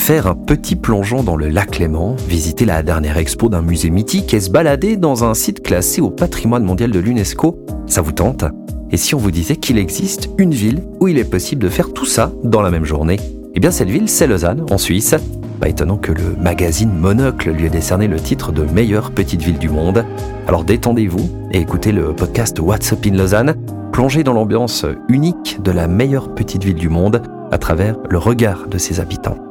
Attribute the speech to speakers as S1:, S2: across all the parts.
S1: faire un petit plongeon dans le lac Léman, visiter la dernière expo d'un musée mythique et se balader dans un site classé au patrimoine mondial de l'UNESCO, ça vous tente? Et si on vous disait qu'il existe une ville où il est possible de faire tout ça dans la même journée? Eh bien cette ville, c'est Lausanne, en Suisse. Pas étonnant que le magazine Monocle lui ait décerné le titre de meilleure petite ville du monde. Alors détendez-vous et écoutez le podcast What's Up in Lausanne, plongez dans l'ambiance unique de la meilleure petite ville du monde à travers le regard de ses habitants.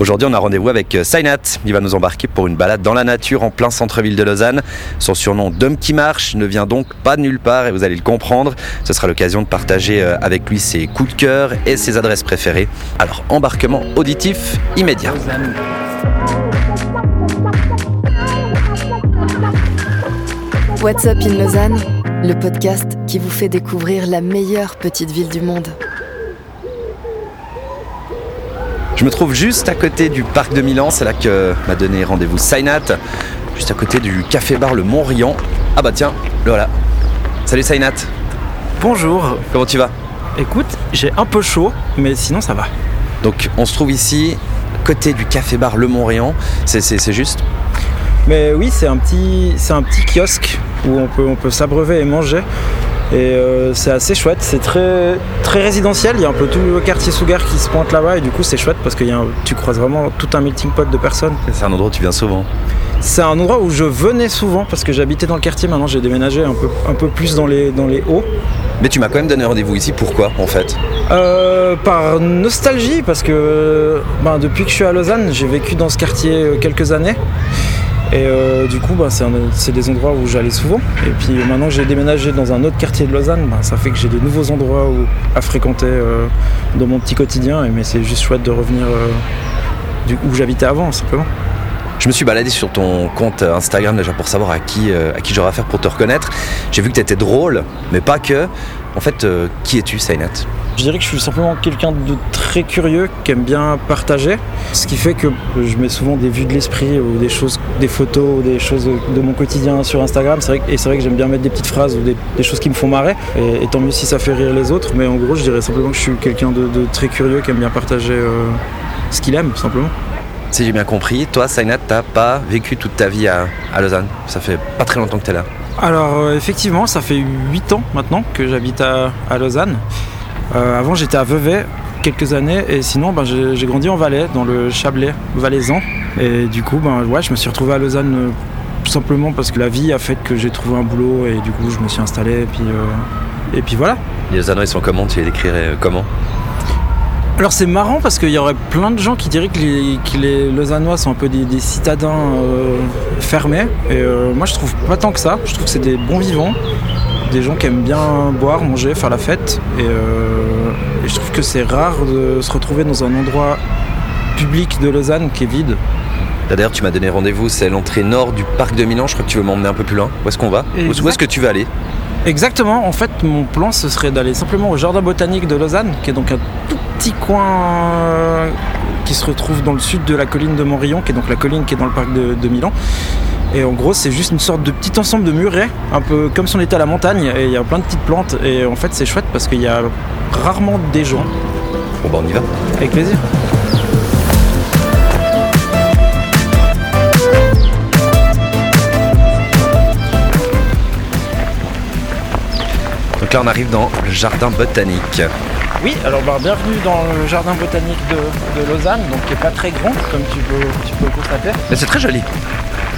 S1: Aujourd'hui, on a rendez-vous avec euh, Sainat. Il va nous embarquer pour une balade dans la nature en plein centre-ville de Lausanne. Son surnom d'homme qui marche ne vient donc pas de nulle part et vous allez le comprendre. Ce sera l'occasion de partager euh, avec lui ses coups de cœur et ses adresses préférées. Alors, embarquement auditif immédiat.
S2: What's Up in Lausanne, le podcast qui vous fait découvrir la meilleure petite ville du monde.
S1: Je me trouve juste à côté du parc de Milan, c'est là que m'a donné rendez-vous Sainat, juste à côté du café-bar Le Mont-Riant. Ah bah tiens, le voilà. Salut Sainat.
S3: Bonjour.
S1: Comment tu vas?
S3: Écoute, j'ai un peu chaud, mais sinon ça va.
S1: Donc on se trouve ici, côté du café-bar Le Mont-Riant, c'est juste?
S3: Mais oui, c'est un, petit, un petit kiosque où on peut, on peut s'abreuver et manger. Et euh, c'est assez chouette, c'est très, très résidentiel, il y a un peu tout le quartier Sougar qui se pointe là-bas. Et du coup c'est chouette parce que tu croises vraiment tout un melting pot de personnes.
S1: C'est un endroit où tu viens souvent.
S3: C'est un endroit où je venais souvent parce que j'habitais dans le quartier, maintenant j'ai déménagé un peu, un peu plus dans les, dans les hauts.
S1: Mais tu m'as quand même donné rendez-vous ici, pourquoi en fait?
S3: Euh, Par nostalgie, parce que ben, depuis que je suis à Lausanne, j'ai vécu dans ce quartier euh, quelques années. Et euh, du coup, bah, c'est des endroits où j'allais souvent. Et puis maintenant que j'ai déménagé dans un autre quartier de Lausanne, bah, ça fait que j'ai de nouveaux endroits à fréquenter euh, dans mon petit quotidien. mais c'est juste chouette de revenir euh, où j'habitais avant, simplement.
S1: Je me suis baladé sur ton compte Instagram déjà pour savoir à qui, à qui j'aurais affaire pour te reconnaître. J'ai vu que tu étais drôle, mais pas que. En fait, qui es-tu, Sainat
S3: je dirais que je suis simplement quelqu'un de très curieux qui aime bien partager, ce qui fait que je mets souvent des vues de l'esprit ou des choses, des photos ou des choses de mon quotidien sur Instagram. Vrai et c'est vrai que j'aime bien mettre des petites phrases ou des, choses qui me font marrer. Et, tant mieux si ça fait rire les autres. Mais en gros, je dirais simplement que je suis quelqu'un de, très curieux qui aime bien partager euh, ce qu'il aime, simplement.
S1: Si j'ai bien compris, toi, Sainat, t'as pas vécu toute ta vie à, Lausanne. Ça fait pas très longtemps que tu es là.
S3: Alors, euh, effectivement, ça fait 8 ans maintenant que j'habite à Lausanne. Euh, avant, j'étais à Vevey quelques années et sinon ben, j'ai grandi en Valais, dans le Chablais valaisan. Et du coup, ben, ouais, je me suis retrouvé à Lausanne euh, tout simplement parce que la vie a fait que j'ai trouvé un boulot et du coup je me suis installé et puis, euh, et puis voilà.
S1: Les Lausannois ils sont comment? Tu les décrirais comment?
S3: Alors c'est marrant parce qu'il y aurait plein de gens qui diraient que les, Lausannois sont un peu des, citadins fermés. Et moi je trouve pas tant que ça. Je trouve que c'est des bons vivants des gens qui aiment bien boire, manger, faire la fête. Euh, et, je trouve que c'est rare de se retrouver dans un endroit public de Lausanne qui est vide.
S1: D'ailleurs, tu m'as donné rendez-vous, c'est l'entrée nord du parc de Milan. Je crois que tu veux m'emmener un peu plus loin. Où est-ce qu'on va? Où est-ce que tu veux aller?
S3: Exactement. En fait, mon plan, ce serait d'aller simplement au jardin botanique de Lausanne, qui est donc un tout petit coin euh, qui se retrouve dans le sud de la colline de Montrion, qui est donc la colline qui est dans le parc de Milan. Et en gros, c'est juste une sorte de petit ensemble de murets, un peu comme si on était à la montagne, et il y a plein de petites plantes. Et en fait, c'est chouette parce qu'il y a rarement des gens.
S1: Bon, bah, on y va.
S3: Avec plaisir.
S1: Donc là, on arrive dans le jardin botanique.
S3: Oui, alors bah, bienvenue dans le jardin botanique de, Lausanne, donc qui n'est pas très grand, comme tu peux, tu peux constater.
S1: Mais c'est très joli.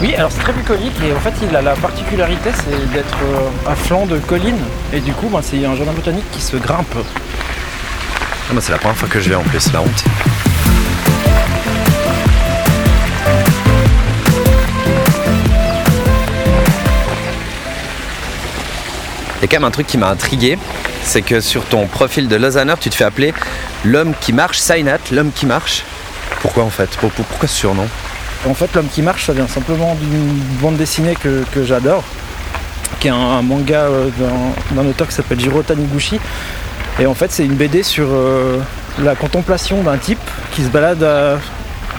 S3: Oui, alors c'est très bucolique et en fait il a la particularité c'est d'être euh, à flanc de colline et du coup ben, c'est un jardin botanique qui se grimpe.
S1: Ah, bah, c'est la première fois que je vais en plus, la honte. Il y a quand même un truc qui m'a intrigué, c'est que sur ton profil de Lausanne, tu te fais appeler l'homme qui marche, Sainat, l'homme qui marche. Pourquoi en fait? Pourquoi ce surnom?
S3: En fait, L'homme qui marche, ça vient simplement d'une bande dessinée que, j'adore, qui est un, manga euh, d'un auteur qui s'appelle Jiro Taniguchi. Et en fait, c'est une BD sur euh, la contemplation d'un type qui se balade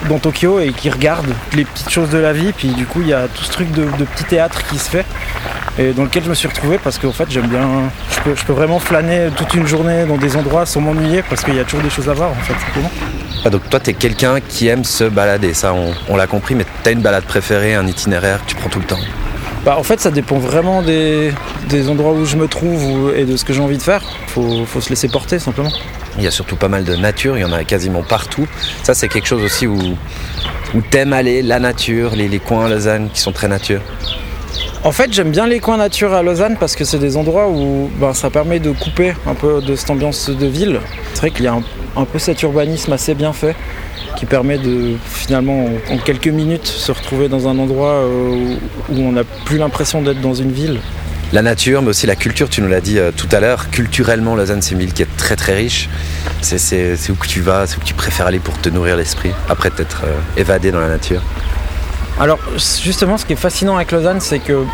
S3: dans Tokyo et qui regarde les petites choses de la vie. Puis du coup, il y a tout ce truc de, petit théâtre qui se fait et dans lequel je me suis retrouvé parce qu'en fait, j'aime bien. Je peux, je peux, vraiment flâner toute une journée dans des endroits sans m'ennuyer parce qu'il y a toujours des choses à voir en fait, simplement.
S1: Donc toi, tu es quelqu'un qui aime se balader, ça on, l'a compris, mais tu as une balade préférée, un itinéraire que tu prends tout le temps?
S3: Bah, en fait, ça dépend vraiment des, endroits où je me trouve et de ce que j'ai envie de faire. Faut, faut se laisser porter simplement.
S1: Il y a surtout pas mal de nature, il y en a quasiment partout. Ça, c'est quelque chose aussi où, où t'aimes aller, la nature, les, les coins Lausanne qui sont très nature.
S3: En fait, j'aime bien les coins nature à Lausanne parce que c'est des endroits où ben, ça permet de couper un peu de cette ambiance de ville. C'est vrai qu'il y a un, peu cet urbanisme assez bien fait qui permet de finalement en, quelques minutes se retrouver dans un endroit euh, où on n'a plus l'impression d'être dans une ville.
S1: La nature, mais aussi la culture, tu nous l'as dit euh, tout à l'heure. Culturellement, Lausanne, c'est une ville qui est très très riche. C'est où que tu vas, c'est où tu préfères aller pour te nourrir l'esprit, après t'être euh, évadé dans la nature.
S3: Alors justement, ce qui est fascinant avec Lausanne, c'est que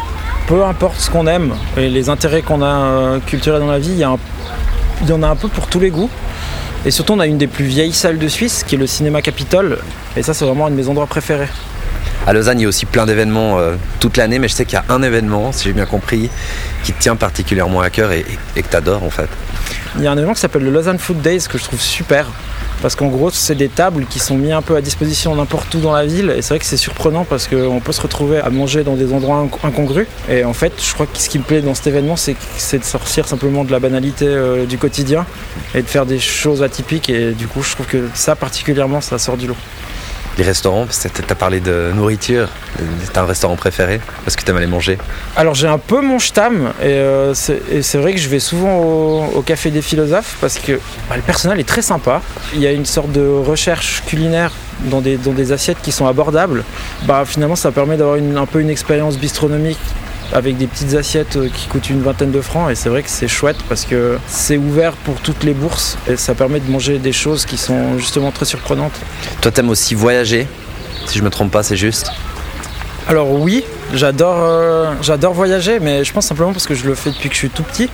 S3: peu importe ce qu'on aime et les intérêts qu'on a euh, culturels dans la vie, il y, en a un peu pour tous les goûts. Et surtout, on a une des plus vieilles salles de Suisse, qui est le Cinéma Capitole. Et ça, c'est vraiment un de mes endroits préférés.
S1: À Lausanne, il y a aussi plein d'événements euh, toute l'année, mais je sais qu'il y a un événement, si j'ai bien compris, qui te tient particulièrement à cœur et, et que tu adores en fait.
S3: Il y a un événement qui s'appelle le Lausanne Food Days que je trouve super. Parce qu'en gros, c'est des tables qui sont mises un peu à disposition n'importe où dans la ville. Et c'est vrai que c'est surprenant parce qu'on peut se retrouver à manger dans des endroits incongrus. Et en fait, je crois que ce qui me plaît dans cet événement, c'est de sortir simplement de la banalité euh, du quotidien et de faire des choses atypiques. Et du coup, je trouve que ça, particulièrement, ça sort du lot
S1: les restaurants Tu as parlé de nourriture. T'as un restaurant préféré? Parce que t'aimes aller manger
S3: Alors j'ai un peu mon stam euh, et c'est vrai que je vais souvent au, Café des Philosophes parce que bah, le personnel est très sympa. Il y a une sorte de recherche culinaire dans des, dans des assiettes qui sont abordables. Bah, finalement ça permet d'avoir un peu une expérience bistronomique avec des petites assiettes euh, qui coûtent une vingtaine de francs et c'est vrai que c'est chouette parce que c'est ouvert pour toutes les bourses et ça permet de manger des choses qui sont justement très surprenantes.
S1: Toi t'aimes aussi voyager, si je me trompe pas c'est juste?
S3: Alors oui, j'adore euh, j'adore voyager, mais je pense simplement parce que je le fais depuis que je suis tout petit.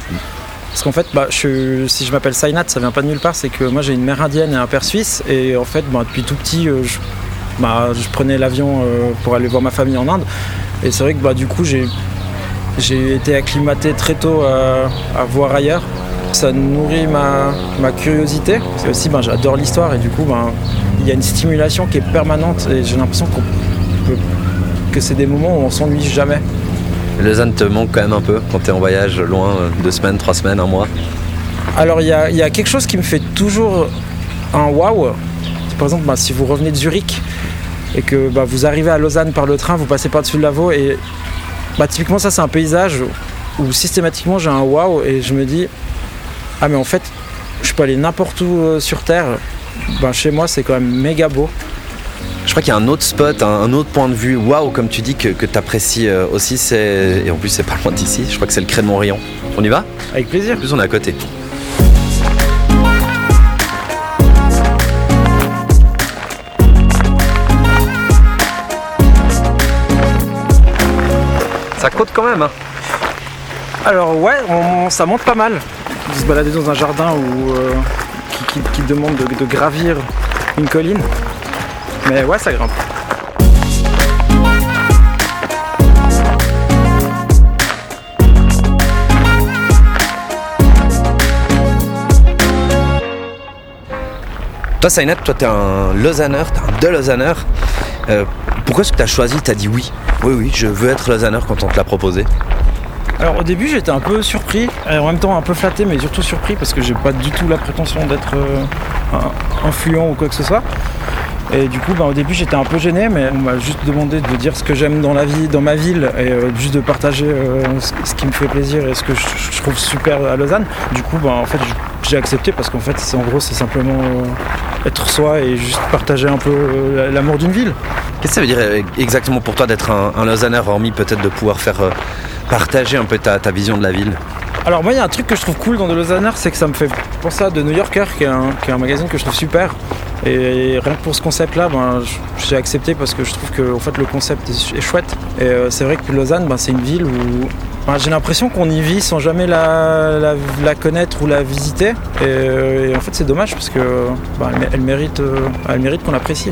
S3: Parce qu'en fait, bah, je, si je m'appelle Sainat, ça vient pas de nulle part, c'est que moi j'ai une mère indienne et un père suisse, et en fait, bah, depuis tout petit, euh, je, bah, je, prenais l'avion pour aller voir ma famille en Inde. Et c'est vrai que bah, du coup, j'ai j'ai été acclimaté très tôt à, voir ailleurs. Ça nourrit ma, curiosité. C'est aussi, ben, j'adore l'histoire et du coup, ben, il y a une stimulation qui est permanente et j'ai l'impression que c'est des moments où on s'ennuie jamais.
S1: Lausanne te manque quand même un peu quand tu es en voyage loin, euh, deux semaines, trois semaines, un mois
S3: Alors il y, a, quelque chose qui me fait toujours un waouh. Par exemple, ben, si vous revenez de Zurich et que vous arrivez à Lausanne par le train, vous passez par-dessus le Lavaux et bah, typiquement, ça, c'est un paysage où systématiquement j'ai un waouh et je me dis Ah, mais en fait, je peux aller n'importe où euh, sur Terre. Bah, chez moi, c'est quand même méga beau.
S1: Je crois qu'il y a un autre spot, un, autre point de vue, waouh, comme tu dis, que, que tu apprécies euh, aussi. C'est... Et en plus, c'est pas loin d'ici. Je crois que c'est le Cré de. On y va?
S3: Avec plaisir.
S1: En plus, on est à côté. Ça coûte quand même. Hein.
S3: Alors ouais, ça monte pas mal. Se balader dans un jardin où, euh, qui, demande de, gravir une colline. Mais ouais, ça grimpe.
S1: Toi, Sainat, toi, t'es un Lausanneur, t'es un de Lausanneur. Euh, pourquoi est-ce que t'as choisi, t'as dit oui? Oui, oui, je veux être Lausanneur quand on te l'a proposé.
S3: Alors au début j'étais un peu surpris, et en même temps un peu flatté, mais surtout surpris parce que j'ai pas du tout la prétention d'être euh, influent ou quoi que ce soit. Et du coup, ben, au début, j'étais un peu gêné, mais on m'a juste demandé de dire ce que j'aime dans la vie, dans ma ville, et euh, juste de partager euh, ce qui me fait plaisir et ce que je, trouve super à Lausanne. Du coup, ben, en fait, j'ai accepté parce qu'en fait, en gros, c'est simplement être soi et juste partager un peu l'amour d'une ville.
S1: Qu'est-ce que ça veut dire euh, exactement pour toi d'être un, un hormis peut-être de pouvoir faire euh, partager un peu ta, vision de la ville?
S3: Alors moi il y a un truc que je trouve cool dans The Lausanner, c'est que ça me fait penser à The New Yorker, qui est, un, magazine que je trouve super. Et rien que pour ce concept-là, ben, j'ai accepté parce que je trouve que en fait, le concept est, chouette. Et euh, c'est vrai que Lausanne, ben, c'est une ville où ben, j'ai l'impression qu'on y vit sans jamais la, connaître ou la visiter. Et, en fait c'est dommage parce que ben, elle mérite qu'on l'apprécie.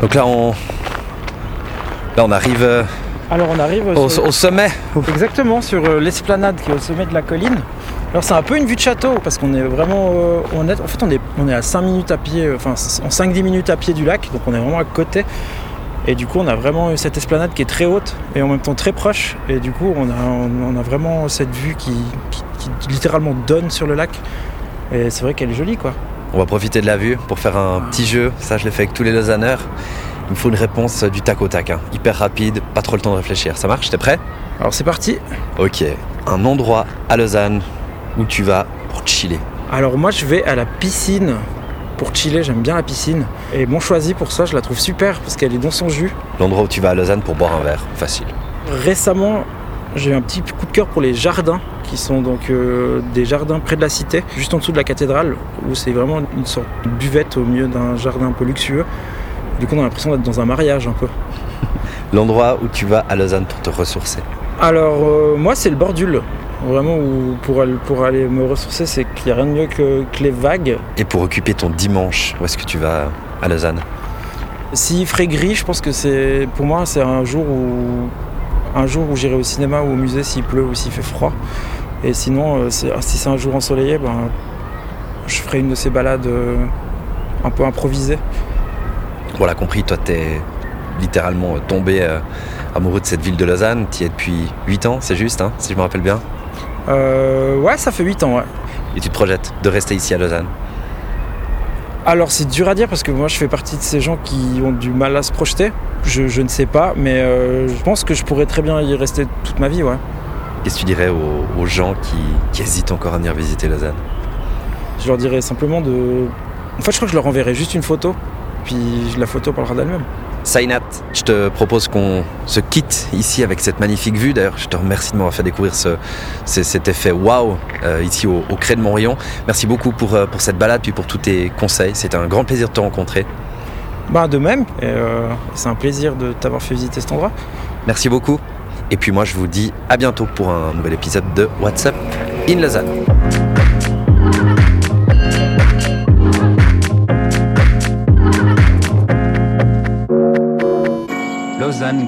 S1: Donc là, on, là, on arrive. Euh,
S3: Alors on arrive
S1: au, sommet.
S3: Exactement, sur euh, l'esplanade qui est au sommet de la colline. Alors c'est un peu une vue de château parce qu'on est vraiment euh, on est, en fait on est, on est à 5 minutes à pied, enfin en 5-10 minutes à pied du lac, donc on est vraiment à côté. Et du coup on a vraiment cette esplanade qui est très haute et en même temps très proche. Et du coup on a, on a vraiment cette vue qui, qui- qui littéralement donne sur le lac. Et c'est vrai qu'elle est jolie quoi.
S1: On va profiter de la vue pour faire un petit jeu. Ça, je l'ai fait avec tous les Lausanneurs. Il me faut une réponse du tac au tac, hein. hyper rapide, pas trop le temps de réfléchir. Ça marche? T'es prêt?
S3: Alors c'est parti.
S1: Ok. Un endroit à Lausanne où tu vas pour chiller.
S3: Alors moi je vais à la piscine pour chiller, j'aime bien la piscine. Et mon choisi pour ça, je la trouve super parce qu'elle est dans son jus.
S1: L'endroit où tu vas à Lausanne pour boire un verre. Facile.
S3: Récemment, j'ai eu un petit coup de cœur pour les jardins, qui sont donc euh, des jardins près de la cité, juste en dessous de la cathédrale, où c'est vraiment une sorte de buvette au milieu d'un jardin un peu luxueux. Du coup, on a l'impression d'être dans un mariage un peu.
S1: L'endroit où tu vas à Lausanne pour te ressourcer.
S3: Alors, euh, moi, c'est le Bordule. Vraiment, où pour, aller, pour aller me ressourcer, c'est qu'il n'y a rien de mieux que, que les vagues.
S1: Et pour occuper ton dimanche, où est-ce que tu vas à Lausanne?
S3: S'il ferait gris, je pense que c'est pour moi c'est un jour où un jour où j'irai au cinéma ou au musée s'il pleut ou s'il fait froid. Et sinon, euh, c'est- si c'est un jour ensoleillé, ben, je ferai une de ces balades euh, un peu improvisées.
S1: On l'a compris, toi, t'es littéralement tombé euh, amoureux de cette ville de Lausanne. Tu y es depuis 8 ans, c'est juste, hein, si je me rappelle bien.
S3: Euh, ouais, ça fait 8 ans, ouais.
S1: Et tu te projettes de rester ici à Lausanne.
S3: Alors c'est dur à dire parce que moi je fais partie de ces gens qui ont du mal à se projeter. Je, je ne sais pas, mais euh, je pense que je pourrais très bien y rester toute ma vie, ouais.
S1: Qu'est-ce que tu dirais aux, aux gens qui, qui hésitent encore à venir visiter Lausanne?
S3: Je leur dirais simplement de... En fait, je crois que je leur enverrai juste une photo, puis la photo parlera d'elle-même.
S1: Sainat, je te propose qu'on se quitte ici avec cette magnifique vue. D'ailleurs, je te remercie de m'avoir fait découvrir ce, ce- cet effet waouh euh, ici au, au Cré de Montrion. Merci beaucoup pour, euh, pour cette balade puis pour tous tes conseils. C'était un grand plaisir de te rencontrer.
S3: Bah de même, euh, c'est un plaisir de t'avoir fait visiter cet endroit.
S1: Merci beaucoup. Et puis moi, je vous dis à bientôt pour un nouvel épisode de WhatsApp in Lausanne.
S4: Lausanne